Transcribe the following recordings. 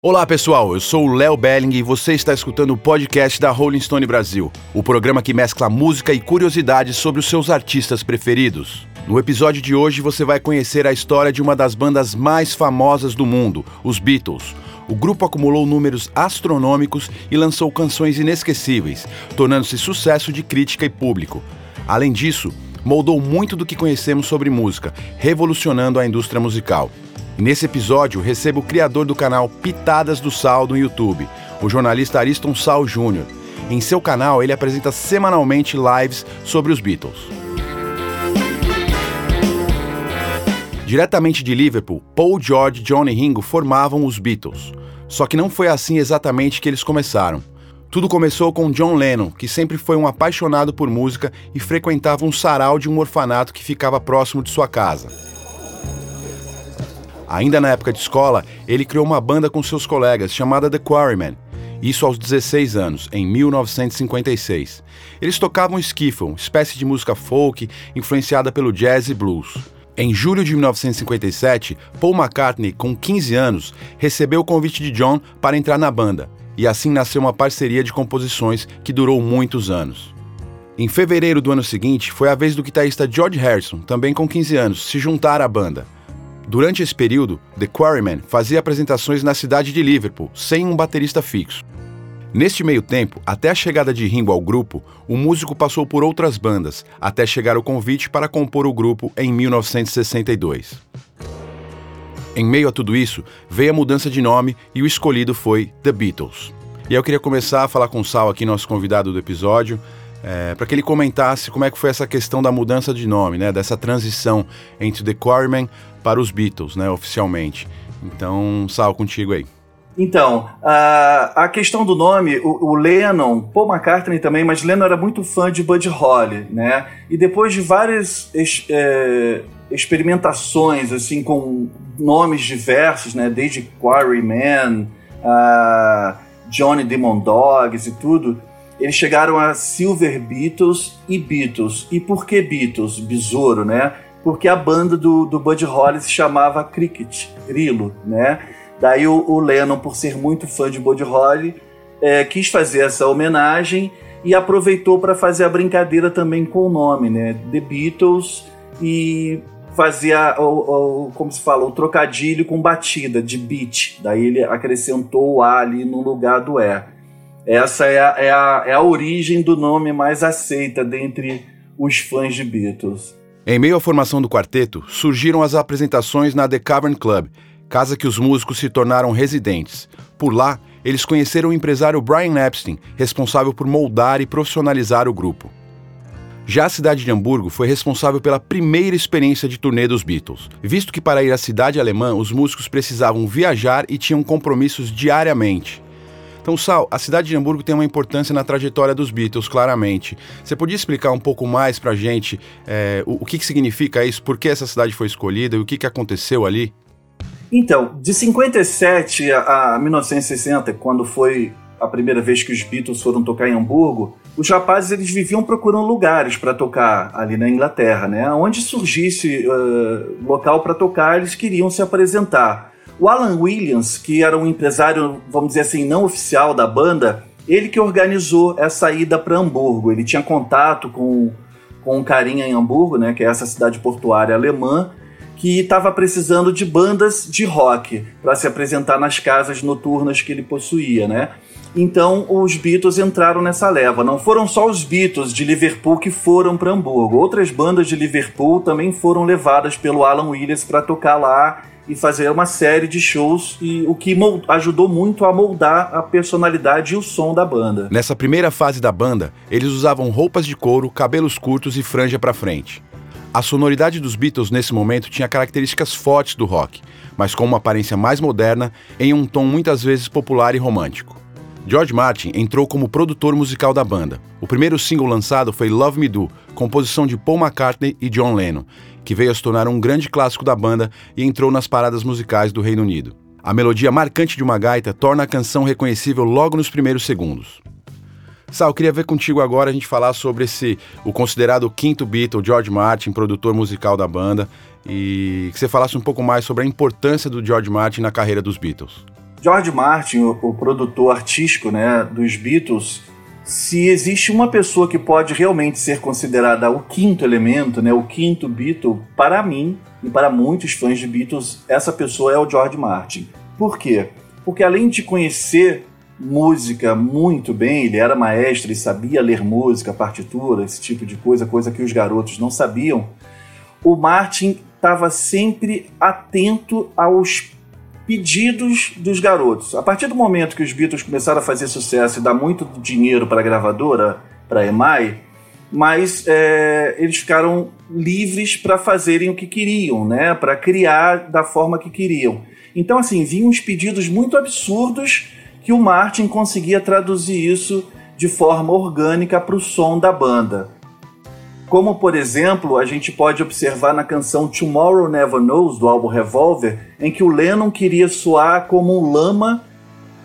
Olá pessoal, eu sou o Léo Belling e você está escutando o podcast da Rolling Stone Brasil, o programa que mescla música e curiosidades sobre os seus artistas preferidos. No episódio de hoje você vai conhecer a história de uma das bandas mais famosas do mundo, os Beatles. O grupo acumulou números astronômicos e lançou canções inesquecíveis, tornando-se sucesso de crítica e público. Além disso, moldou muito do que conhecemos sobre música, revolucionando a indústria musical. Nesse episódio, recebo o criador do canal Pitadas do Sal no YouTube, o jornalista Ariston Sal Jr. Em seu canal, ele apresenta semanalmente lives sobre os Beatles. Diretamente de Liverpool, Paul George, John e Ringo formavam os Beatles. Só que não foi assim exatamente que eles começaram. Tudo começou com John Lennon, que sempre foi um apaixonado por música e frequentava um sarau de um orfanato que ficava próximo de sua casa. Ainda na época de escola, ele criou uma banda com seus colegas chamada The Quarrymen, isso aos 16 anos, em 1956. Eles tocavam skiffle, espécie de música folk influenciada pelo jazz e blues. Em julho de 1957, Paul McCartney, com 15 anos, recebeu o convite de John para entrar na banda, e assim nasceu uma parceria de composições que durou muitos anos. Em fevereiro do ano seguinte, foi a vez do guitarrista George Harrison, também com 15 anos, se juntar à banda. Durante esse período, The Quarrymen fazia apresentações na cidade de Liverpool, sem um baterista fixo. Neste meio tempo, até a chegada de Ringo ao grupo, o músico passou por outras bandas, até chegar o convite para compor o grupo em 1962. Em meio a tudo isso, veio a mudança de nome e o escolhido foi The Beatles. E eu queria começar a falar com o Sal aqui, nosso convidado do episódio, é, para que ele comentasse como é que foi essa questão da mudança de nome, né, dessa transição entre The Quarrymen para os Beatles, né, oficialmente. Então, Sal, contigo aí. Então, a, a questão do nome, o, o, Lennon, Paul McCartney também, mas Lennon era muito fã de Buddy Holly, né? E depois de várias é, experimentações, assim, com nomes diversos, né? Desde Quarryman, uh, Johnny Demon Dogs e tudo, eles chegaram a Silver Beatles e Beatles. E por que Beatles? Besouro, né? Porque a banda do, do Holly se chamava Cricket, Grilo, né? Daí o, o Lennon, por ser muito fã de Bud Holly, é, quis fazer essa homenagem e aproveitou para fazer a brincadeira também com o nome, né? The Beatles e fazia o, o, como se fala, o trocadilho com batida de beat. Daí ele acrescentou o A ali no lugar do E. Essa é a, é a, é a origem do nome mais aceita dentre os fãs de Beatles. Em meio à formação do quarteto, surgiram as apresentações na The Cavern Club, casa que os músicos se tornaram residentes. Por lá, eles conheceram o empresário Brian Epstein, responsável por moldar e profissionalizar o grupo. Já a cidade de Hamburgo foi responsável pela primeira experiência de turnê dos Beatles, visto que para ir à cidade alemã os músicos precisavam viajar e tinham compromissos diariamente. Então, Sal, a cidade de Hamburgo tem uma importância na trajetória dos Beatles, claramente. Você podia explicar um pouco mais pra gente é, o, o que, que significa isso, por que essa cidade foi escolhida e o que, que aconteceu ali? Então, de 57 a 1960, quando foi a primeira vez que os Beatles foram tocar em Hamburgo, os rapazes eles viviam procurando lugares para tocar ali na Inglaterra, né? Onde surgisse uh, local para tocar, eles queriam se apresentar. O Alan Williams, que era um empresário, vamos dizer assim, não oficial da banda, ele que organizou essa ida para Hamburgo. Ele tinha contato com, com um carinha em Hamburgo, né, que é essa cidade portuária alemã, que estava precisando de bandas de rock para se apresentar nas casas noturnas que ele possuía, né? Então os Beatles entraram nessa leva. Não foram só os Beatles de Liverpool que foram para Hamburgo. Outras bandas de Liverpool também foram levadas pelo Alan Williams para tocar lá e fazer uma série de shows e o que ajudou muito a moldar a personalidade e o som da banda. Nessa primeira fase da banda, eles usavam roupas de couro, cabelos curtos e franja para frente. A sonoridade dos Beatles nesse momento tinha características fortes do rock, mas com uma aparência mais moderna, em um tom muitas vezes popular e romântico. George Martin entrou como produtor musical da banda. O primeiro single lançado foi Love Me Do, composição de Paul McCartney e John Lennon, que veio a se tornar um grande clássico da banda e entrou nas paradas musicais do Reino Unido. A melodia marcante de uma gaita torna a canção reconhecível logo nos primeiros segundos. Sal, queria ver contigo agora a gente falar sobre esse o considerado quinto Beatle, George Martin, produtor musical da banda, e que você falasse um pouco mais sobre a importância do George Martin na carreira dos Beatles. George Martin, o, o produtor artístico né, dos Beatles, se existe uma pessoa que pode realmente ser considerada o quinto elemento, né, o quinto Beatle, para mim e para muitos fãs de Beatles, essa pessoa é o George Martin. Por quê? Porque além de conhecer música muito bem, ele era maestro e sabia ler música, partitura, esse tipo de coisa, coisa que os garotos não sabiam. O Martin estava sempre atento aos pedidos dos garotos. A partir do momento que os Beatles começaram a fazer sucesso e dar muito dinheiro para a gravadora, para a EMI, mas é, eles ficaram livres para fazerem o que queriam, né? Para criar da forma que queriam. Então, assim, vinham uns pedidos muito absurdos que o Martin conseguia traduzir isso de forma orgânica para o som da banda. Como, por exemplo, a gente pode observar na canção Tomorrow Never Knows, do álbum Revolver, em que o Lennon queria soar como um lama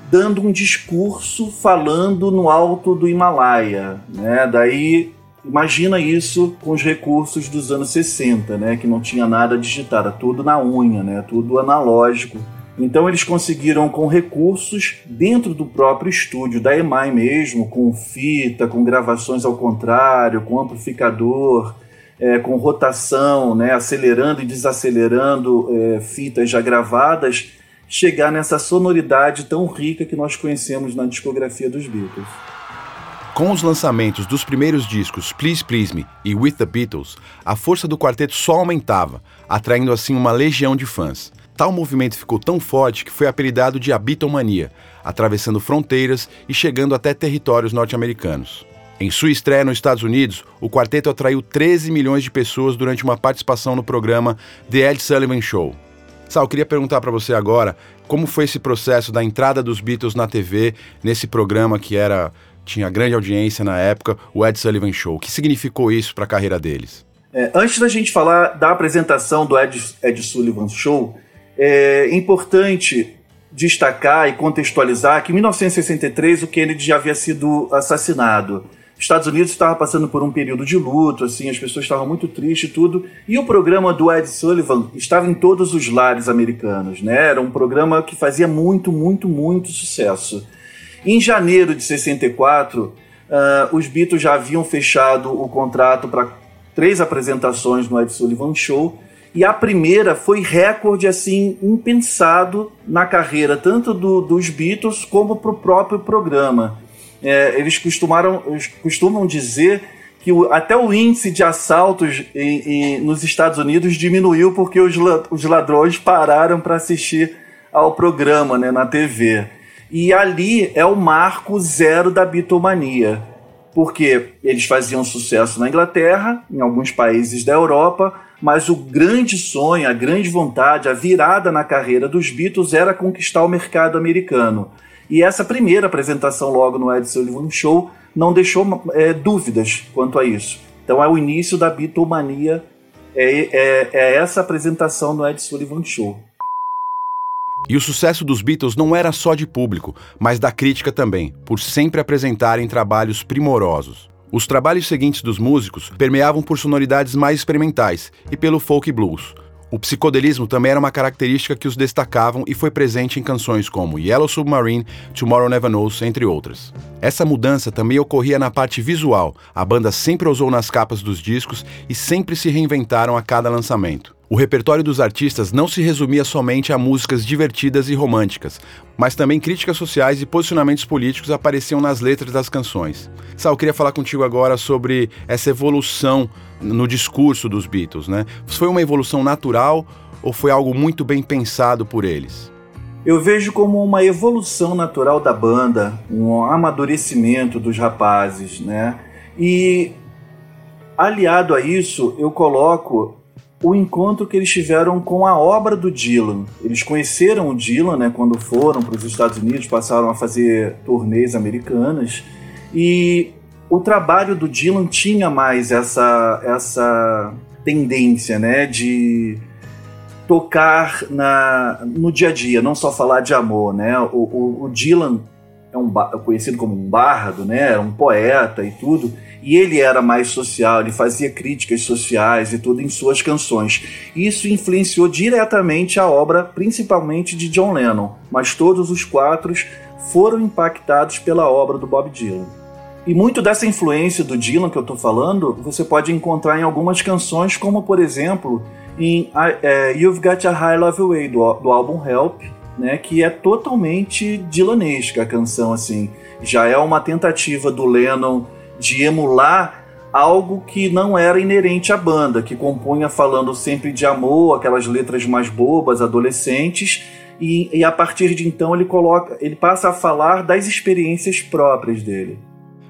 dando um discurso falando no alto do Himalaia. Né? Daí, imagina isso com os recursos dos anos 60, né? que não tinha nada digitado, tudo na unha, né? tudo analógico. Então eles conseguiram com recursos dentro do próprio estúdio da EMAI mesmo, com fita, com gravações ao contrário, com amplificador, é, com rotação, né, acelerando e desacelerando é, fitas já gravadas, chegar nessa sonoridade tão rica que nós conhecemos na discografia dos Beatles. Com os lançamentos dos primeiros discos Please Please Me e With the Beatles, a força do quarteto só aumentava, atraindo assim uma legião de fãs. Tal movimento ficou tão forte que foi apelidado de Abitomania, atravessando fronteiras e chegando até territórios norte-americanos. Em sua estreia nos Estados Unidos, o quarteto atraiu 13 milhões de pessoas durante uma participação no programa The Ed Sullivan Show. Sal, queria perguntar para você agora como foi esse processo da entrada dos Beatles na TV, nesse programa que era tinha grande audiência na época, o Ed Sullivan Show. O que significou isso para a carreira deles? É, antes da gente falar da apresentação do Ed, Ed Sullivan Show, é importante destacar e contextualizar que em 1963 o Kennedy já havia sido assassinado. Os Estados Unidos estava passando por um período de luto, assim, as pessoas estavam muito tristes e tudo. E o programa do Ed Sullivan estava em todos os lares americanos, né? Era um programa que fazia muito, muito, muito sucesso. Em janeiro de 64, uh, ah, os Beatles já haviam fechado o contrato para três apresentações no Ed Sullivan Show e a primeira foi recorde assim impensado na carreira tanto do, dos Beatles como para o próprio programa. É, eles costumaram, costumam dizer que o, até o índice de assaltos em, em, nos Estados Unidos diminuiu porque os, os ladrões pararam para assistir ao programa né, na TV. E ali é o marco zero da bitomania, porque eles faziam sucesso na Inglaterra, em alguns países da Europa, mas o grande sonho, a grande vontade, a virada na carreira dos Beatles era conquistar o mercado americano. E essa primeira apresentação logo no Ed Sullivan Show não deixou é, dúvidas quanto a isso. Então é o início da Beatlemania, é, é, é essa apresentação no Ed Sullivan Show. E o sucesso dos Beatles não era só de público, mas da crítica também, por sempre apresentarem trabalhos primorosos. Os trabalhos seguintes dos músicos permeavam por sonoridades mais experimentais e pelo folk blues. O psicodelismo também era uma característica que os destacavam e foi presente em canções como Yellow Submarine, Tomorrow Never Knows, entre outras. Essa mudança também ocorria na parte visual. A banda sempre ousou nas capas dos discos e sempre se reinventaram a cada lançamento. O repertório dos artistas não se resumia somente a músicas divertidas e românticas, mas também críticas sociais e posicionamentos políticos apareciam nas letras das canções. Sal, eu queria falar contigo agora sobre essa evolução no discurso dos Beatles, né? Foi uma evolução natural ou foi algo muito bem pensado por eles? Eu vejo como uma evolução natural da banda, um amadurecimento dos rapazes, né? E aliado a isso, eu coloco o encontro que eles tiveram com a obra do Dylan. Eles conheceram o Dylan, né, quando foram para os Estados Unidos, passaram a fazer turnês americanas e o trabalho do Dylan tinha mais essa essa tendência, né, de tocar na, no dia a dia, não só falar de amor, né? O, o, o Dylan é um conhecido como um bardo, né? Um poeta e tudo. E ele era mais social, ele fazia críticas sociais e tudo em suas canções. Isso influenciou diretamente a obra, principalmente de John Lennon, mas todos os quatro foram impactados pela obra do Bob Dylan. E muito dessa influência do Dylan que eu estou falando, você pode encontrar em algumas canções, como por exemplo em uh, You've Got a High Love Way, do, do álbum Help, né, que é totalmente Dylanesca a canção, assim. Já é uma tentativa do Lennon de emular algo que não era inerente à banda, que compunha falando sempre de amor, aquelas letras mais bobas, adolescentes, e, e a partir de então ele coloca, ele passa a falar das experiências próprias dele.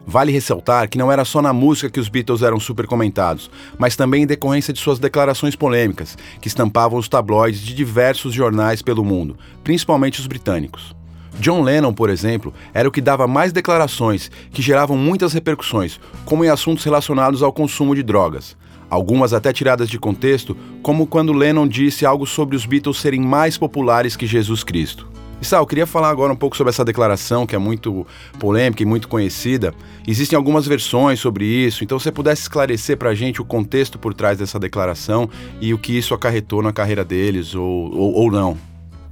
Vale ressaltar que não era só na música que os Beatles eram super comentados, mas também em decorrência de suas declarações polêmicas, que estampavam os tabloides de diversos jornais pelo mundo, principalmente os britânicos. John Lennon, por exemplo, era o que dava mais declarações que geravam muitas repercussões, como em assuntos relacionados ao consumo de drogas. Algumas até tiradas de contexto, como quando Lennon disse algo sobre os Beatles serem mais populares que Jesus Cristo. E Sal, eu queria falar agora um pouco sobre essa declaração, que é muito polêmica e muito conhecida. Existem algumas versões sobre isso, então se você pudesse esclarecer para a gente o contexto por trás dessa declaração e o que isso acarretou na carreira deles, ou, ou, ou não.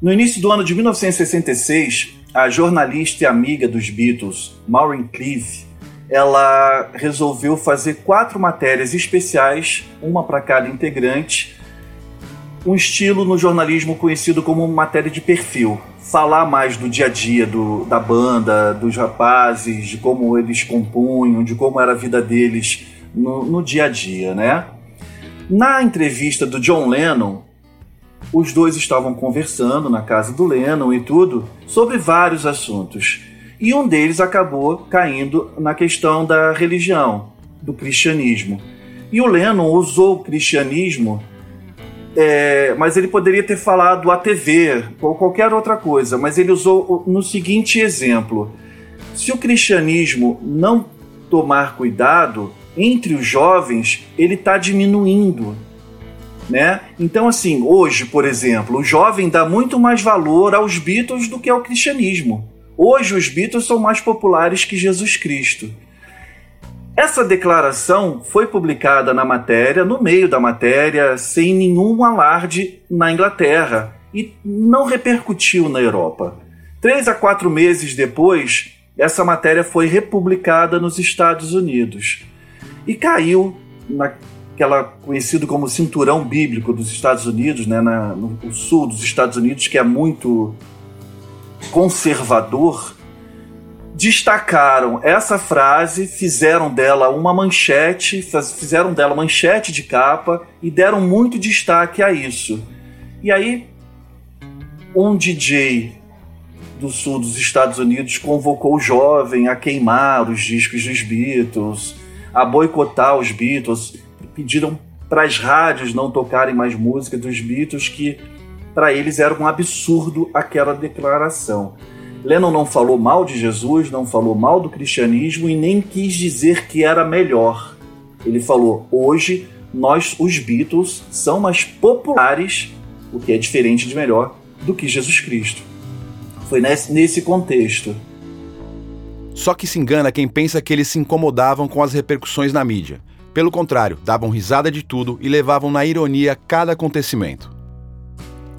No início do ano de 1966, a jornalista e amiga dos Beatles, Maureen Cleave, ela resolveu fazer quatro matérias especiais, uma para cada integrante, um estilo no jornalismo conhecido como matéria de perfil. Falar mais do dia a dia do, da banda, dos rapazes, de como eles compunham, de como era a vida deles no, no dia a dia, né? Na entrevista do John Lennon, os dois estavam conversando na casa do Lennon e tudo sobre vários assuntos. E um deles acabou caindo na questão da religião, do cristianismo. E o Lennon usou o cristianismo, é, mas ele poderia ter falado a TV ou qualquer outra coisa, mas ele usou no seguinte exemplo: se o cristianismo não tomar cuidado, entre os jovens, ele está diminuindo né? Então, assim, hoje, por exemplo, o jovem dá muito mais valor aos Beatles do que ao cristianismo. Hoje, os Beatles são mais populares que Jesus Cristo. Essa declaração foi publicada na matéria, no meio da matéria, sem nenhum alarde na Inglaterra e não repercutiu na Europa. Três a quatro meses depois, essa matéria foi republicada nos Estados Unidos e caiu na aquela conhecido como cinturão bíblico dos Estados Unidos, né, na, no, no sul dos Estados Unidos, que é muito conservador, destacaram essa frase, fizeram dela uma manchete, fizeram dela manchete de capa e deram muito destaque a isso. E aí, um DJ do sul dos Estados Unidos convocou o jovem a queimar os discos dos Beatles, a boicotar os Beatles pediram para as rádios não tocarem mais música dos Beatles, que para eles era um absurdo aquela declaração. Lennon não falou mal de Jesus, não falou mal do cristianismo e nem quis dizer que era melhor. Ele falou: hoje nós, os Beatles, são mais populares, o que é diferente de melhor, do que Jesus Cristo. Foi nesse, nesse contexto. Só que se engana quem pensa que eles se incomodavam com as repercussões na mídia. Pelo contrário, davam risada de tudo e levavam na ironia cada acontecimento.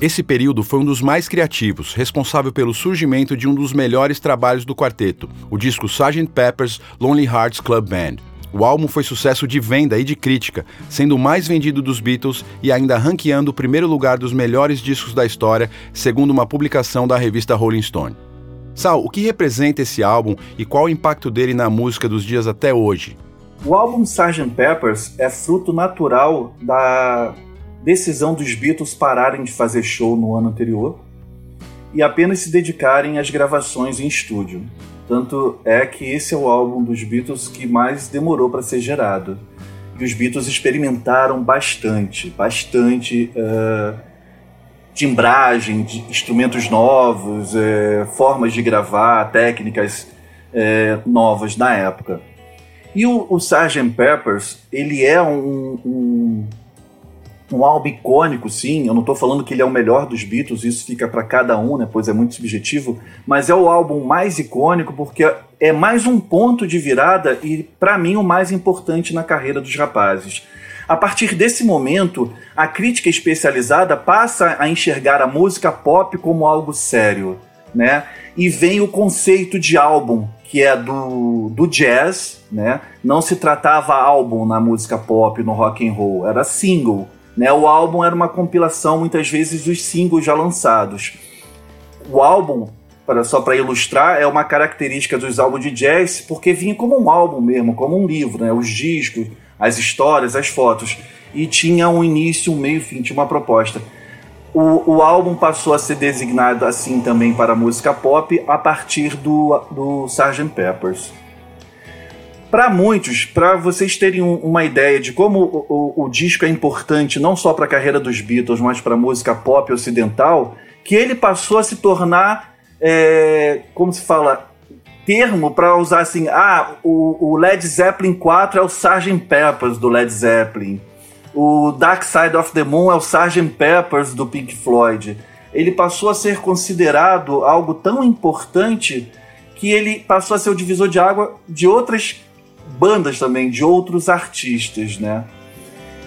Esse período foi um dos mais criativos, responsável pelo surgimento de um dos melhores trabalhos do quarteto, o disco Sgt. Pepper's Lonely Hearts Club Band. O álbum foi sucesso de venda e de crítica, sendo o mais vendido dos Beatles e ainda ranqueando o primeiro lugar dos melhores discos da história, segundo uma publicação da revista Rolling Stone. Sal, o que representa esse álbum e qual o impacto dele na música dos dias até hoje? O álbum Sgt. Peppers é fruto natural da decisão dos Beatles pararem de fazer show no ano anterior e apenas se dedicarem às gravações em estúdio. Tanto é que esse é o álbum dos Beatles que mais demorou para ser gerado. E os Beatles experimentaram bastante, bastante uh, timbragem, de instrumentos novos, uh, formas de gravar, técnicas uh, novas na época. E o, o Sgt. Peppers, ele é um, um, um álbum icônico, sim. Eu não estou falando que ele é o melhor dos Beatles, isso fica para cada um, né? Pois é muito subjetivo. Mas é o álbum mais icônico porque é mais um ponto de virada e, para mim, o mais importante na carreira dos rapazes. A partir desse momento, a crítica especializada passa a enxergar a música pop como algo sério, né? E vem o conceito de álbum, que é do, do jazz, né? Não se tratava álbum na música pop, no rock and roll, era single. Né? O álbum era uma compilação, muitas vezes, dos singles já lançados. O álbum, para, só para ilustrar, é uma característica dos álbuns de jazz, porque vinha como um álbum mesmo, como um livro, né? os discos, as histórias, as fotos. E tinha um início, um meio, fim, tinha uma proposta. O, o álbum passou a ser designado assim também para música pop a partir do, do Sgt. Peppers. Para muitos, para vocês terem um, uma ideia de como o, o, o, disco é importante não só para a carreira dos Beatles, mas para a música pop ocidental, que ele passou a se tornar, é, como se fala, termo para usar assim, ah, o, o, Led Zeppelin 4 é o Sgt. Peppers do Led Zeppelin, o Dark Side of the Moon é o Sgt. Peppers do Pink Floyd. Ele passou a ser considerado algo tão importante que ele passou a ser o divisor de água de outras bandas também de outros artistas, né?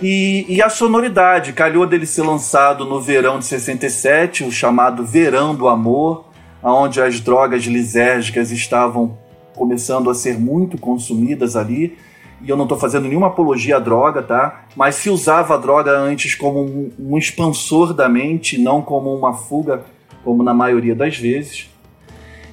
E, e, a sonoridade, calhou dele ser lançado no verão de 67, o chamado Verão do Amor, onde as drogas lisérgicas estavam começando a ser muito consumidas ali. E eu não estou fazendo nenhuma apologia à droga, tá? Mas se usava a droga antes como um, um expansor da mente, não como uma fuga, como na maioria das vezes.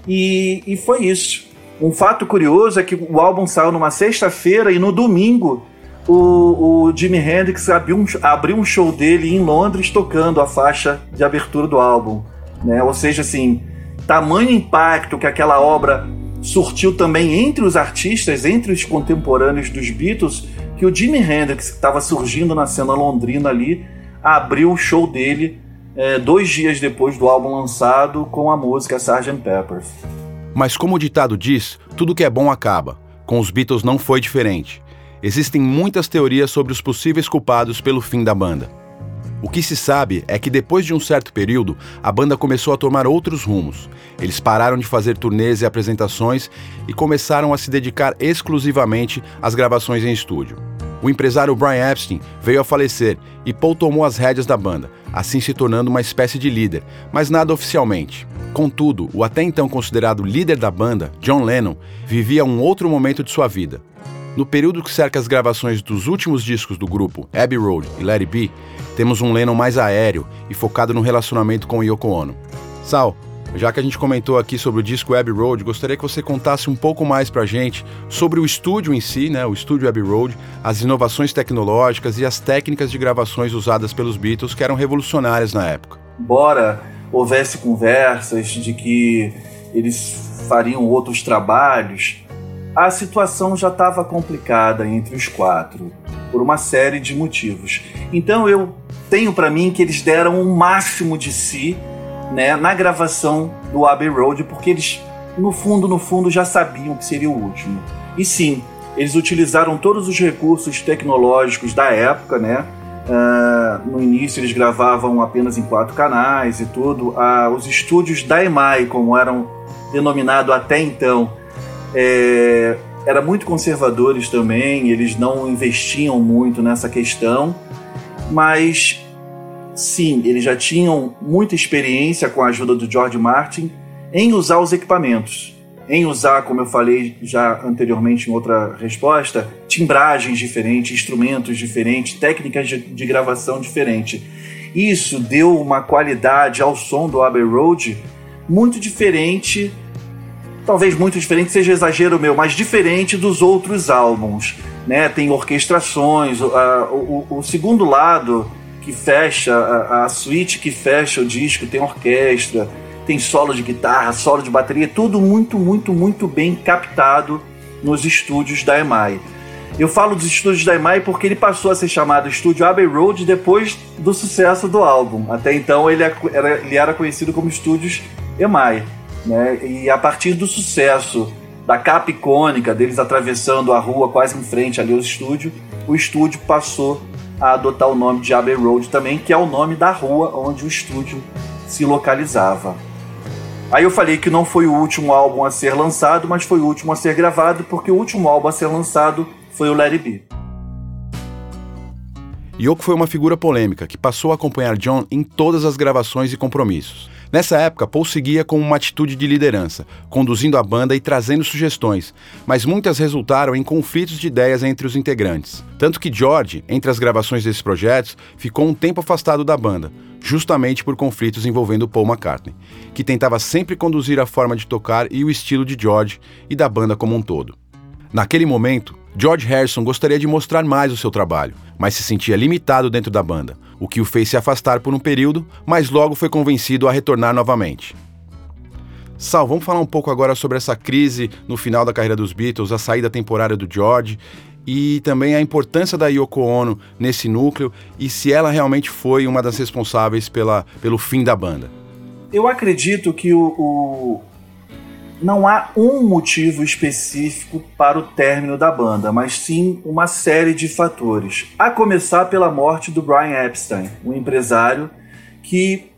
E, e foi isso. Um fato curioso é que o álbum saiu numa sexta-feira e no domingo o, o Jimi Hendrix abriu um, abriu um show dele em Londres tocando a faixa de abertura do álbum. Né? Ou seja, assim, tamanho impacto que aquela obra surtiu também entre os artistas, entre os contemporâneos dos Beatles, que o Jimi Hendrix, que estava surgindo na cena londrina ali, abriu o show dele é, dois dias depois do álbum lançado com a música Sgt. Peppers. Mas como o ditado diz, tudo que é bom acaba. Com os Beatles não foi diferente. Existem muitas teorias sobre os possíveis culpados pelo fim da banda. O que se sabe é que depois de um certo período, a banda começou a tomar outros rumos. Eles pararam de fazer turnês e apresentações e começaram a se dedicar exclusivamente às gravações em estúdio. O empresário Brian Epstein veio a falecer e Paul tomou as rédeas da banda, assim se tornando uma espécie de líder, mas nada oficialmente. Contudo, o até então considerado líder da banda, John Lennon, vivia um outro momento de sua vida. No período que cerca as gravações dos últimos discos do grupo, Abbey Road e Let It Be, temos um Lennon mais aéreo e focado no relacionamento com Yoko Ono. Sal, já que a gente comentou aqui sobre o disco Abbey Road, gostaria que você contasse um pouco mais pra gente sobre o estúdio em si, né, o estúdio Abbey Road, as inovações tecnológicas e as técnicas de gravações usadas pelos Beatles que eram revolucionárias na época. Embora houvesse conversas de que eles fariam outros trabalhos, a situação já estava complicada entre os quatro, por uma série de motivos. Então eu tenho para mim que eles deram o máximo de si né, na gravação do Abbey Road, porque eles, no fundo, no fundo, já sabiam que seria o último. E sim, eles utilizaram todos os recursos tecnológicos da época, né? Uh, no início eles gravavam apenas em quatro canais e tudo. Uh, os estúdios da EMAI, como eram denominados até então, é, eram muito conservadores também, eles não investiam muito nessa questão, mas sim, eles já tinham muita experiência com a ajuda do George Martin em usar os equipamentos, em usar, como eu falei já anteriormente em outra resposta, timbragens diferentes, instrumentos diferentes, técnicas de, de gravação diferentes. Isso deu uma qualidade ao som do Abbey Road muito diferente, talvez muito diferente seja exagero meu, mas diferente dos outros álbuns. Né? Tem orquestrações, o, o, o segundo lado que fecha, a, a suíte que fecha o disco tem orquestra, tem solo de guitarra, solo de bateria, tudo muito, muito, muito bem captado nos estúdios da EMAI. Eu falo dos estúdios da EMAI porque ele passou a ser chamado Estúdio Abbey Road depois do sucesso do álbum. Até então ele é, era, ele era conhecido como Estúdios EMAI. Né? E a partir do sucesso da capa icônica deles atravessando a rua quase em frente ali ao estúdio, o estúdio passou a adotar o nome de Abbey Road também, que é o nome da rua onde o estúdio se localizava. Aí eu falei que não foi o último álbum a ser lançado, mas foi o último a ser gravado, porque o último álbum a ser lançado foi o It Be. Yoko foi uma figura polêmica que passou a acompanhar John em todas as gravações e compromissos. Nessa época, Paul seguia com uma atitude de liderança, conduzindo a banda e trazendo sugestões, mas muitas resultaram em conflitos de ideias entre os integrantes. Tanto que George, entre as gravações desses projetos, ficou um tempo afastado da banda, justamente por conflitos envolvendo Paul McCartney, que tentava sempre conduzir a forma de tocar e o estilo de George e da banda como um todo. Naquele momento, George Harrison gostaria de mostrar mais o seu trabalho, mas se sentia limitado dentro da banda, o que o fez se afastar por um período, mas logo foi convencido a retornar novamente. Sal, vamos falar um pouco agora sobre essa crise no final da carreira dos Beatles, a saída temporária do George e também a importância da Yoko Ono nesse núcleo e se ela realmente foi uma das responsáveis pela, pelo fim da banda. Eu acredito que o, o, não há um motivo específico para o término da banda, mas sim uma série de fatores. A começar pela morte do Brian Epstein, um empresário que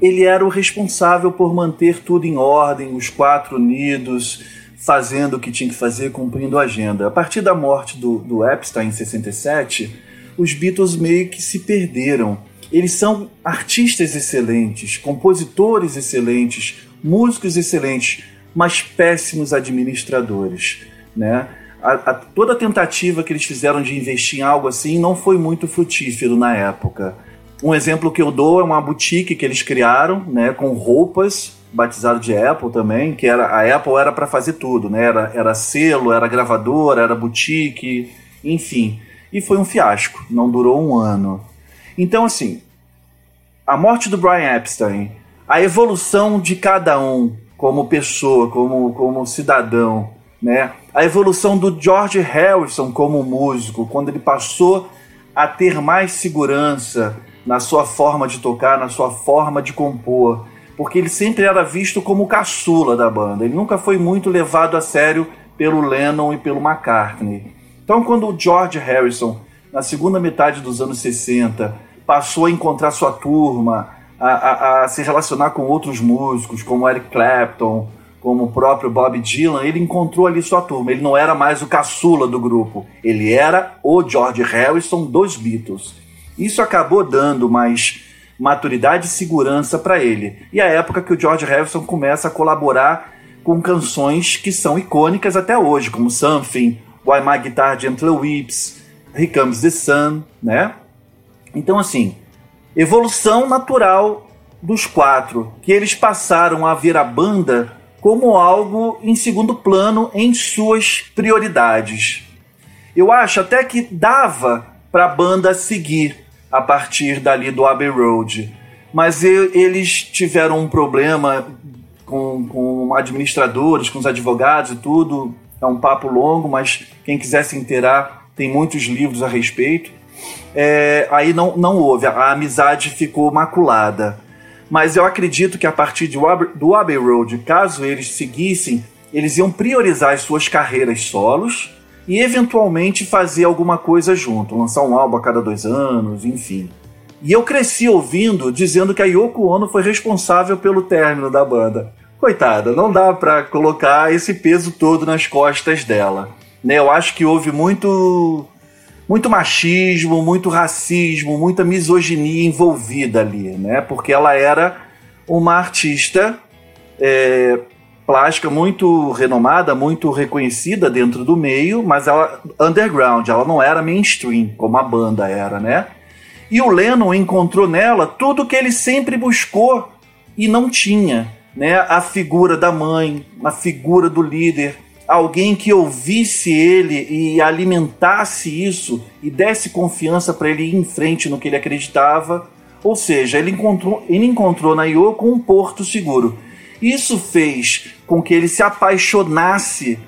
ele era o responsável por manter tudo em ordem, os quatro unidos, fazendo o que tinha que fazer, cumprindo a agenda. A partir da morte do, do Epstein em 67, os Beatles meio que se perderam. Eles são artistas excelentes, compositores excelentes, músicos excelentes, mas péssimos administradores, né? A, a, toda a tentativa que eles fizeram de investir em algo assim não foi muito frutífero na época. Um exemplo que eu dou é uma boutique que eles criaram, né, com roupas, batizado de Apple também, que era a Apple era para fazer tudo, né? Era, era selo, era gravadora, era boutique, enfim. E foi um fiasco, não durou um ano. Então, assim, a morte do Brian Epstein, a evolução de cada um como pessoa, como, como cidadão, né? A evolução do George Harrison como músico, quando ele passou a ter mais segurança na sua forma de tocar, na sua forma de compor, porque ele sempre era visto como o caçula da banda. Ele nunca foi muito levado a sério pelo Lennon e pelo McCartney. Então, quando o George Harrison, na segunda metade dos anos 60, passou a encontrar sua turma, a, a, a se relacionar com outros músicos, como Eric Clapton, como o próprio Bob Dylan, ele encontrou ali sua turma. Ele não era mais o caçula do grupo, ele era o George Harrison dos Beatles. Isso acabou dando mais maturidade e segurança para ele. E a época que o George Harrison começa a colaborar com canções que são icônicas até hoje, como Something, Why My Guitar Gently Weeps, Here Comes the Sun, né? Então assim, evolução natural dos quatro, que eles passaram a ver a banda como algo em segundo plano em suas prioridades. Eu acho até que dava para a banda seguir a partir dali do Abbey Road, mas eles tiveram um problema com, com administradores, com os advogados e tudo. É um papo longo, mas quem quiser se inteirar tem muitos livros a respeito é, aí não, não houve, a amizade ficou maculada. Mas eu acredito que a partir de, do Abbey Road, caso eles seguissem, eles iam priorizar as suas carreiras solos e eventualmente fazer alguma coisa junto, lançar um álbum a cada dois anos, enfim. E eu cresci ouvindo dizendo que a Yoko Ono foi responsável pelo término da banda. Coitada, não dá para colocar esse peso todo nas costas dela. Né? Eu acho que houve muito muito machismo, muito racismo, muita misoginia envolvida ali, né? Porque ela era uma artista é, plástica muito renomada, muito reconhecida dentro do meio, mas ela underground, ela não era mainstream como a banda era, né? E o Lennon encontrou nela tudo que ele sempre buscou e não tinha, né? A figura da mãe, a figura do líder, alguém que ouvisse ele e alimentasse isso e desse confiança para ele ir em frente no que ele acreditava. Ou seja, ele encontrou, ele encontrou na Yoko um porto seguro. Isso fez com que ele se apaixonasse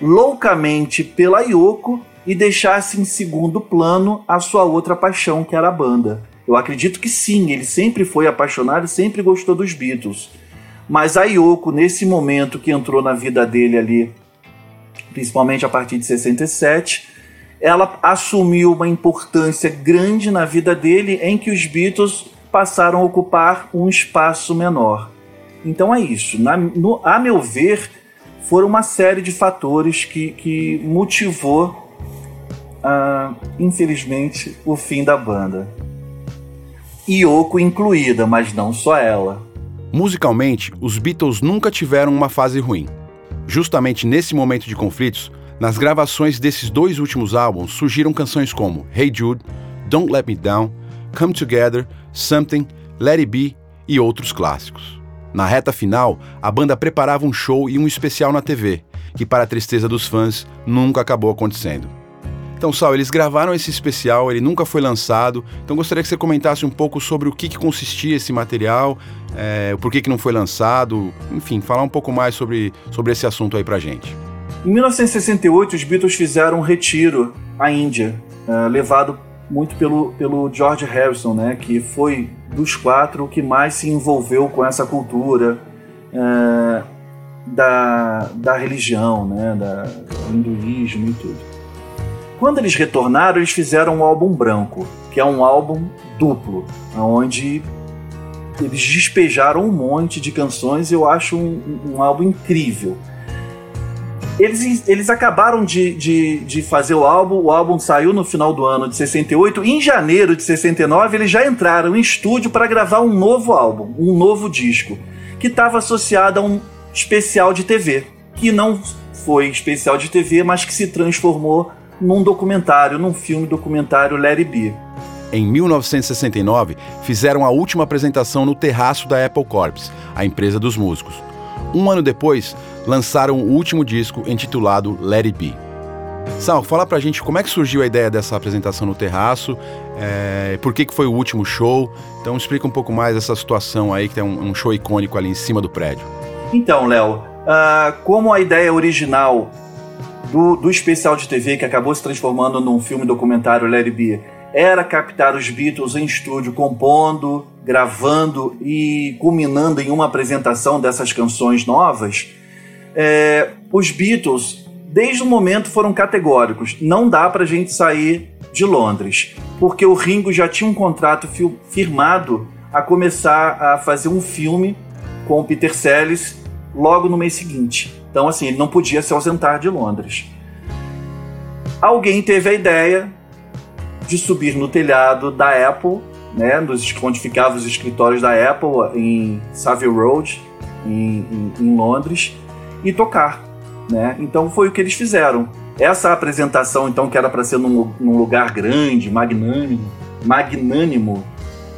loucamente pela Yoko e deixasse em segundo plano a sua outra paixão, que era a banda. Eu acredito que sim, ele sempre foi apaixonado e sempre gostou dos Beatles. Mas a Yoko, nesse momento que entrou na vida dele ali principalmente a partir de 67, ela assumiu uma importância grande na vida dele em que os Beatles passaram a ocupar um espaço menor. Então é isso. Na, no, a meu ver, foram uma série de fatores que, que motivou, uh, infelizmente, o fim da banda. Yoko incluída, mas não só ela. Musicalmente, os Beatles nunca tiveram uma fase ruim. Justamente nesse momento de conflitos, nas gravações desses dois últimos álbuns surgiram canções como Hey Jude, Don't Let Me Down, Come Together, Something, Let It Be e outros clássicos. Na reta final, a banda preparava um show e um especial na TV, que, para a tristeza dos fãs, nunca acabou acontecendo. Então, Sal, eles gravaram esse especial, ele nunca foi lançado. Então, gostaria que você comentasse um pouco sobre o que, que consistia esse material, é, o porquê que não foi lançado, enfim, falar um pouco mais sobre, sobre esse assunto aí pra gente. Em 1968, os Beatles fizeram um retiro à Índia, é, levado muito pelo, pelo George Harrison, né, que foi dos quatro o que mais se envolveu com essa cultura é, da, da religião, né, da, do hinduísmo e tudo. Quando eles retornaram, eles fizeram um álbum branco, que é um álbum duplo, onde eles despejaram um monte de canções. Eu acho um, um álbum incrível. Eles, eles acabaram de, de, de, fazer o álbum, o álbum saiu no final do ano de 68. Em janeiro de 69, eles já entraram em estúdio para gravar um novo álbum, um novo disco, que estava associado a um especial de TV, que não foi especial de TV, mas que se transformou num documentário, num filme documentário Larry B. Em 1969, fizeram a última apresentação no terraço da Apple Corps, a empresa dos músicos. Um ano depois, lançaram o último disco intitulado Let It Be. Sal, fala pra gente como é que surgiu a ideia dessa apresentação no terraço, é, por que, que foi o último show. Então explica um pouco mais essa situação aí, que tem um, um show icônico ali em cima do prédio. Então, Léo, uh, como a ideia original do, do especial de TV que acabou se transformando num filme documentário Larry B era captar os Beatles em estúdio compondo, gravando e culminando em uma apresentação dessas canções novas, é, os Beatles, desde o momento, foram categóricos. Não dá para a gente sair de Londres, porque o Ringo já tinha um contrato firmado a começar a fazer um filme com o Peter Sellers logo no mês seguinte. Então, assim, ele não podia se ausentar de Londres. Alguém teve a ideia de subir no telhado da Apple, né, onde ficavam os escritórios da Apple em Savile Road, em, em, em Londres, e tocar. Né? Então foi o que eles fizeram. Essa apresentação, então, que era para ser num, num, lugar grande, magnânimo, magnânimo,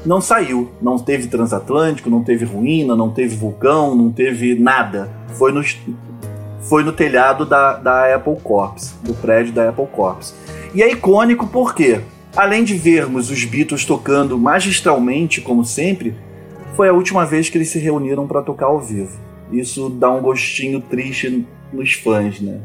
não saiu. Não teve transatlântico, não teve ruína, não teve vulcão, não teve nada. Foi no, foi no telhado da, da Apple Corps, do prédio da Apple Corps. E é icônico porque, além de vermos os Beatles tocando magistralmente, como sempre, foi a última vez que eles se reuniram para tocar ao vivo. Isso dá um gostinho triste nos fãs, né?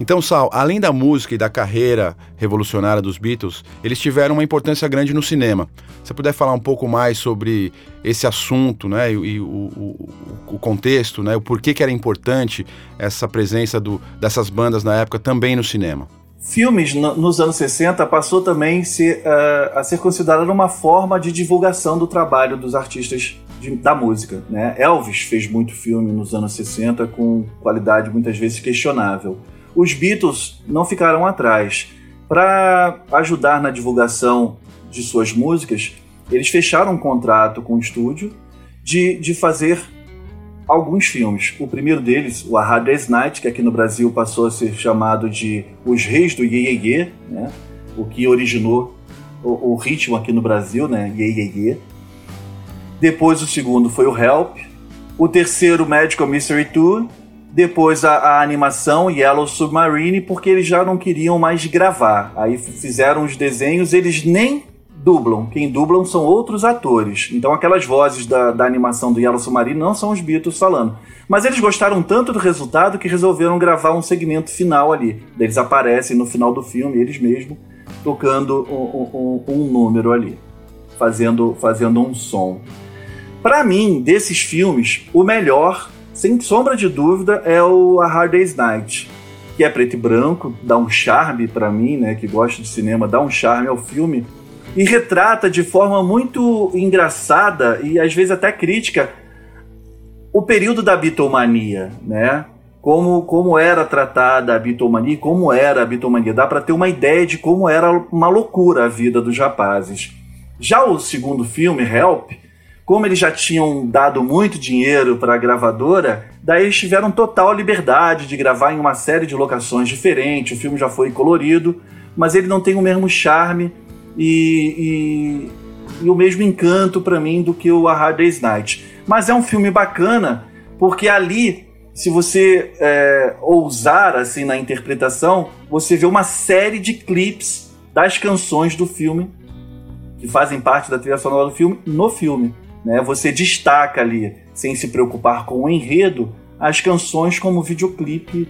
Então, Sal, além da música e da carreira revolucionária dos Beatles, eles tiveram uma importância grande no cinema. Se você puder falar um pouco mais sobre esse assunto, né, e, e o, o, o, contexto, né, o porquê que era importante essa presença do, dessas bandas na época também no cinema. Filmes no, nos anos 60 passou também ser, uh, a ser considerado uma forma de divulgação do trabalho dos artistas de, da música. Né? Elvis fez muito filme nos anos 60 com qualidade muitas vezes questionável os Beatles não ficaram atrás. Para ajudar na divulgação de suas músicas, eles fecharam um contrato com o estúdio de, de fazer alguns filmes. O primeiro deles, o A Hard Day's Night, que aqui no Brasil passou a ser chamado de Os Reis do Ye, Ye, Ye né? o que originou o, o, ritmo aqui no Brasil, né? Ye, Ye, Ye. Depois o segundo foi o Help. O terceiro, Magical Mystery Tour depois a, a, animação Yellow Submarine, porque eles já não queriam mais gravar. Aí fizeram os desenhos, eles nem dublam. Quem dublam são outros atores. Então aquelas vozes da, da animação do Yellow Submarine não são os Beatles falando. Mas eles gostaram tanto do resultado que resolveram gravar um segmento final ali. Eles aparecem no final do filme, eles mesmos, tocando um, um, um número ali. Fazendo, fazendo um som. Para mim, desses filmes, o melhor sem sombra de dúvida, é o A Hard Day's Night. que é preto e branco, dá um charme para mim, né, que gosto de cinema, dá um charme ao filme e retrata de forma muito engraçada e às vezes até crítica o período da bitomania, né? Como, como era tratada a bitomania, como era a bitomania. Dá para ter uma ideia de como era uma loucura a vida dos rapazes. Já o segundo filme, Help, como eles já tinham dado muito dinheiro para a gravadora, daí eles tiveram total liberdade de gravar em uma série de locações diferentes. O filme já foi colorido, mas ele não tem o mesmo charme e, e, e o mesmo encanto para mim do que o A Hard Day's Night. Mas é um filme bacana porque ali, se você é, ousar assim na interpretação, você vê uma série de clipes das canções do filme que fazem parte da trilha sonora do filme no filme. Né? Você destaca ali, sem se preocupar com o enredo, as canções como videoclipe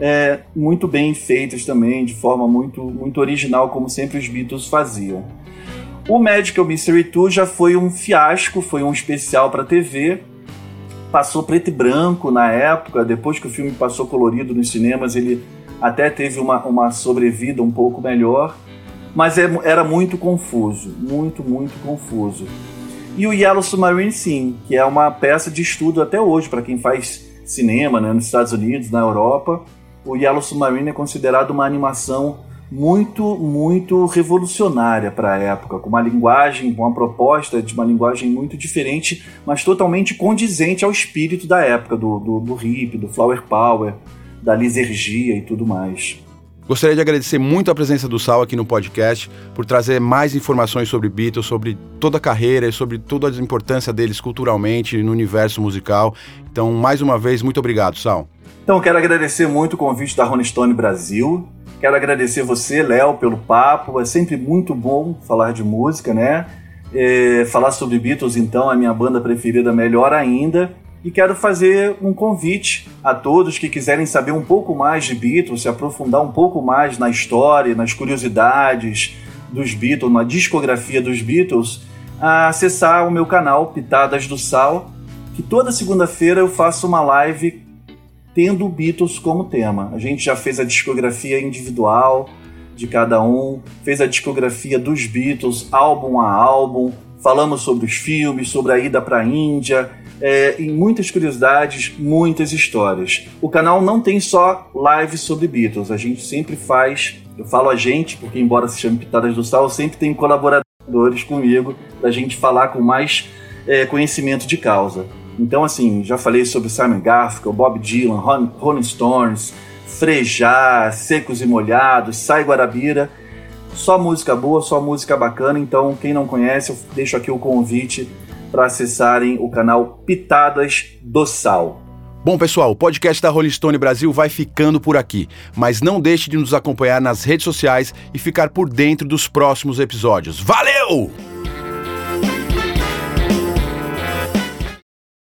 é, muito bem feitas também, de forma muito, muito original, como sempre os Beatles faziam. O Magical Mystery Tour já foi um fiasco, foi um especial para TV. Passou preto e branco na época, depois que o filme passou colorido nos cinemas, ele até teve uma, uma sobrevida um pouco melhor, mas é, era muito confuso, muito, muito confuso. E o Yellow Submarine sim, que é uma peça de estudo até hoje para quem faz cinema né, nos Estados Unidos, na Europa o Yellow Submarine é considerado uma animação muito, muito revolucionária para a época, com uma linguagem, com uma proposta de uma linguagem muito diferente, mas totalmente condizente ao espírito da época, do, do, do hip, do flower power, da lisergia e tudo mais. Gostaria de agradecer muito a presença do Sal aqui no podcast, por trazer mais informações sobre Beatles, sobre toda a carreira e sobre toda a importância deles culturalmente no universo musical. Então, mais uma vez, muito obrigado, Sal. Então, quero agradecer muito o convite da Rolling Stone Brasil. Quero agradecer você, Léo, pelo papo. É sempre muito bom falar de música, né? É, falar sobre Beatles, então, a minha banda preferida, melhor ainda. E quero fazer um convite a todos que quiserem saber um pouco mais de Beatles, se aprofundar um pouco mais na história, nas curiosidades dos Beatles, na discografia dos Beatles, a acessar o meu canal Pitadas do Sal, que toda segunda-feira eu faço uma live tendo Beatles como tema. A gente já fez a discografia individual de cada um, fez a discografia dos Beatles, álbum a álbum, falamos sobre os filmes, sobre a ida para a Índia, é, e muitas curiosidades, muitas histórias. O canal não tem só lives sobre Beatles, a gente sempre faz, eu falo a gente, porque embora se chame Pitadas do Sal, sempre tem colaboradores comigo para a gente falar com mais é, conhecimento de causa. Então, assim, já falei sobre Simon Garfunkel, Bob Dylan, Rolling Stones, Frejá, Secos e Molhados, Sai Guarabira. Só música boa, só música bacana. Então, quem não conhece, eu deixo aqui o convite para acessarem o canal Pitadas do Sal. Bom, pessoal, o podcast da Rolling Stone Brasil vai ficando por aqui, mas não deixe de nos acompanhar nas redes sociais e ficar por dentro dos próximos episódios. Valeu!